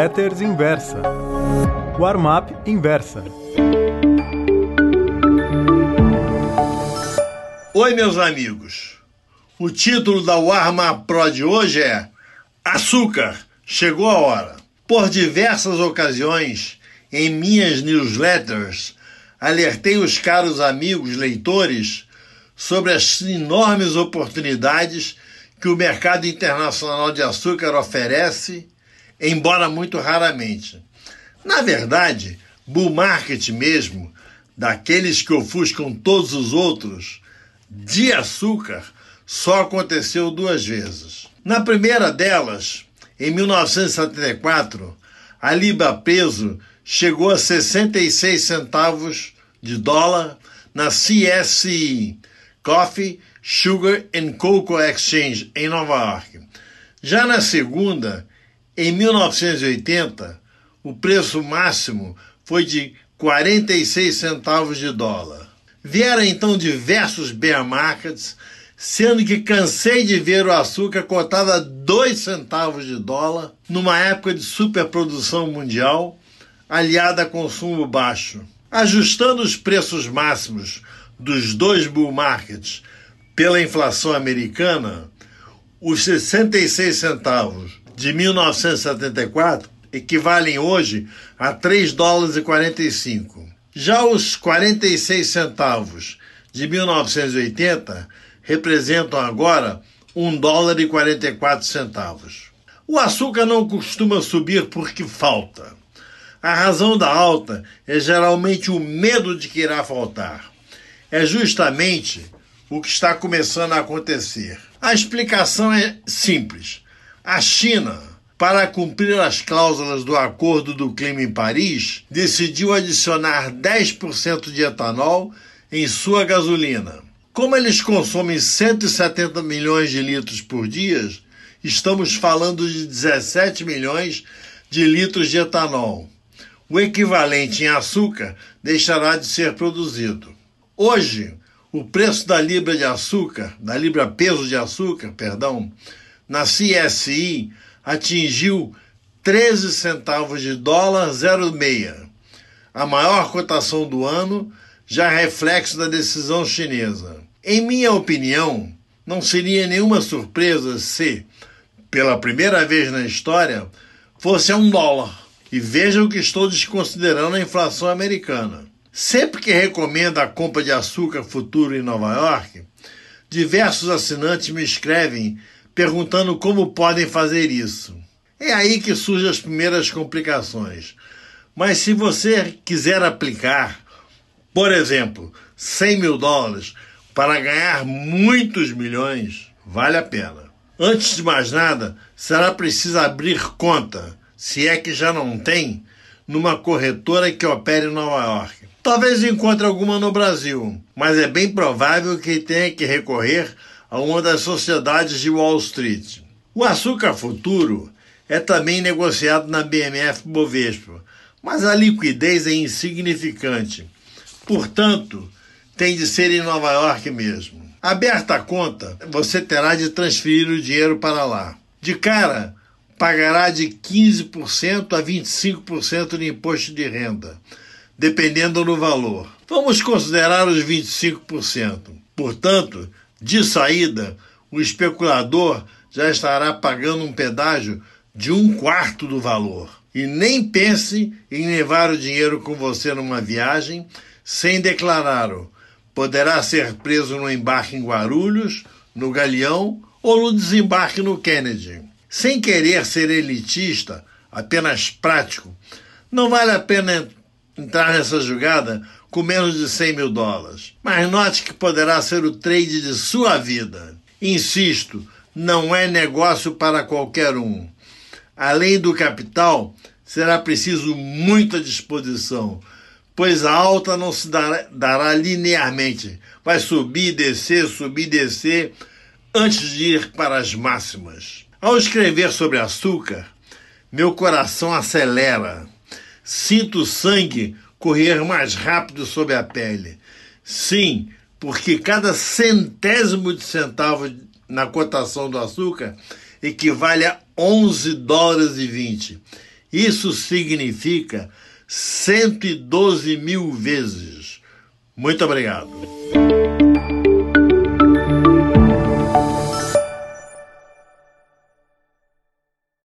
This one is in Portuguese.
Newsletters Inversa. Warm-up Inversa. Oi, meus amigos. O título da Warm-up Pro de hoje é Açúcar, chegou a hora. Por diversas ocasiões, em minhas newsletters, alertei os caros amigos leitores sobre as enormes oportunidades que o mercado internacional de açúcar oferece, embora muito raramente. Na verdade, bull market mesmo, daqueles que ofuscam todos os outros, de açúcar, só aconteceu duas vezes. Na primeira delas, em 1974, a libra peso chegou a 66 centavos de dólar na CSI, Coffee, Sugar and Cocoa Exchange, em Nova York. Já na segunda, em 1980, o preço máximo foi de 46 centavos de dólar. Vieram então diversos bear markets, sendo que cansei de ver o açúcar cotado a 2 centavos de dólar numa época de superprodução mundial, aliada a consumo baixo. Ajustando os preços máximos dos dois bull markets pela inflação americana, os 66 centavos de 1974 equivalem hoje a 3 dólares e 45. Já os 46 centavos de 1980 representam agora 1 dólar e 44 centavos. O açúcar não costuma subir porque falta. A razão da alta é geralmente o medo de que irá faltar. É justamente o que está começando a acontecer. A explicação é simples. A China, para cumprir as cláusulas do Acordo do Clima em Paris, decidiu adicionar 10% de etanol em sua gasolina. Como eles consomem 170 milhões de litros por dia, estamos falando de 17 milhões de litros de etanol. O equivalente em açúcar deixará de ser produzido. Hoje, o preço da libra de açúcar, da libra peso de açúcar, perdão, na CSI atingiu 13 centavos de dólar 0,6. A maior cotação do ano, já reflexo da decisão chinesa. Em minha opinião, não seria nenhuma surpresa se, pela primeira vez na história, fosse a um dólar. E vejam que estou desconsiderando a inflação americana. Sempre que recomendo a compra de açúcar futuro em Nova York, diversos assinantes me escrevem perguntando como podem fazer isso. É aí que surgem as primeiras complicações. Mas se você quiser aplicar, por exemplo, 100 mil dólares para ganhar muitos milhões, vale a pena. Antes de mais nada, será preciso abrir conta, se é que já não tem, numa corretora que opere em Nova York. Talvez encontre alguma no Brasil, mas é bem provável que tenha que recorrer a uma das sociedades de Wall Street. O açúcar futuro é também negociado na BMF Bovespa, mas a liquidez é insignificante. Portanto, tem de ser em Nova York mesmo. Aberta a conta, você terá de transferir o dinheiro para lá. De cara, pagará de 15% a 25% de imposto de renda, dependendo do valor. Vamos considerar os 25%. Portanto, de saída, o especulador já estará pagando um pedágio de um quarto do valor. E nem pense em levar o dinheiro com você numa viagem sem declará-lo. Poderá ser preso no embarque em Guarulhos, no Galeão ou no desembarque no Kennedy. Sem querer ser elitista, apenas prático, não vale a pena entrar nessa jogada com menos de 100 mil dólares. Mas note que poderá ser o trade de sua vida. Insisto, não é negócio para qualquer um. Além do capital, será preciso muita disposição, pois a alta não se dará, dará linearmente. Vai subir, descer, subir, descer, antes de ir para as máximas. Ao escrever sobre açúcar, meu coração acelera. Sinto sangue correr mais rápido sob a pele. Sim, porque cada centésimo de centavo na cotação do açúcar equivale a 11 dólares e 20. Isso significa 112 mil vezes. Muito obrigado.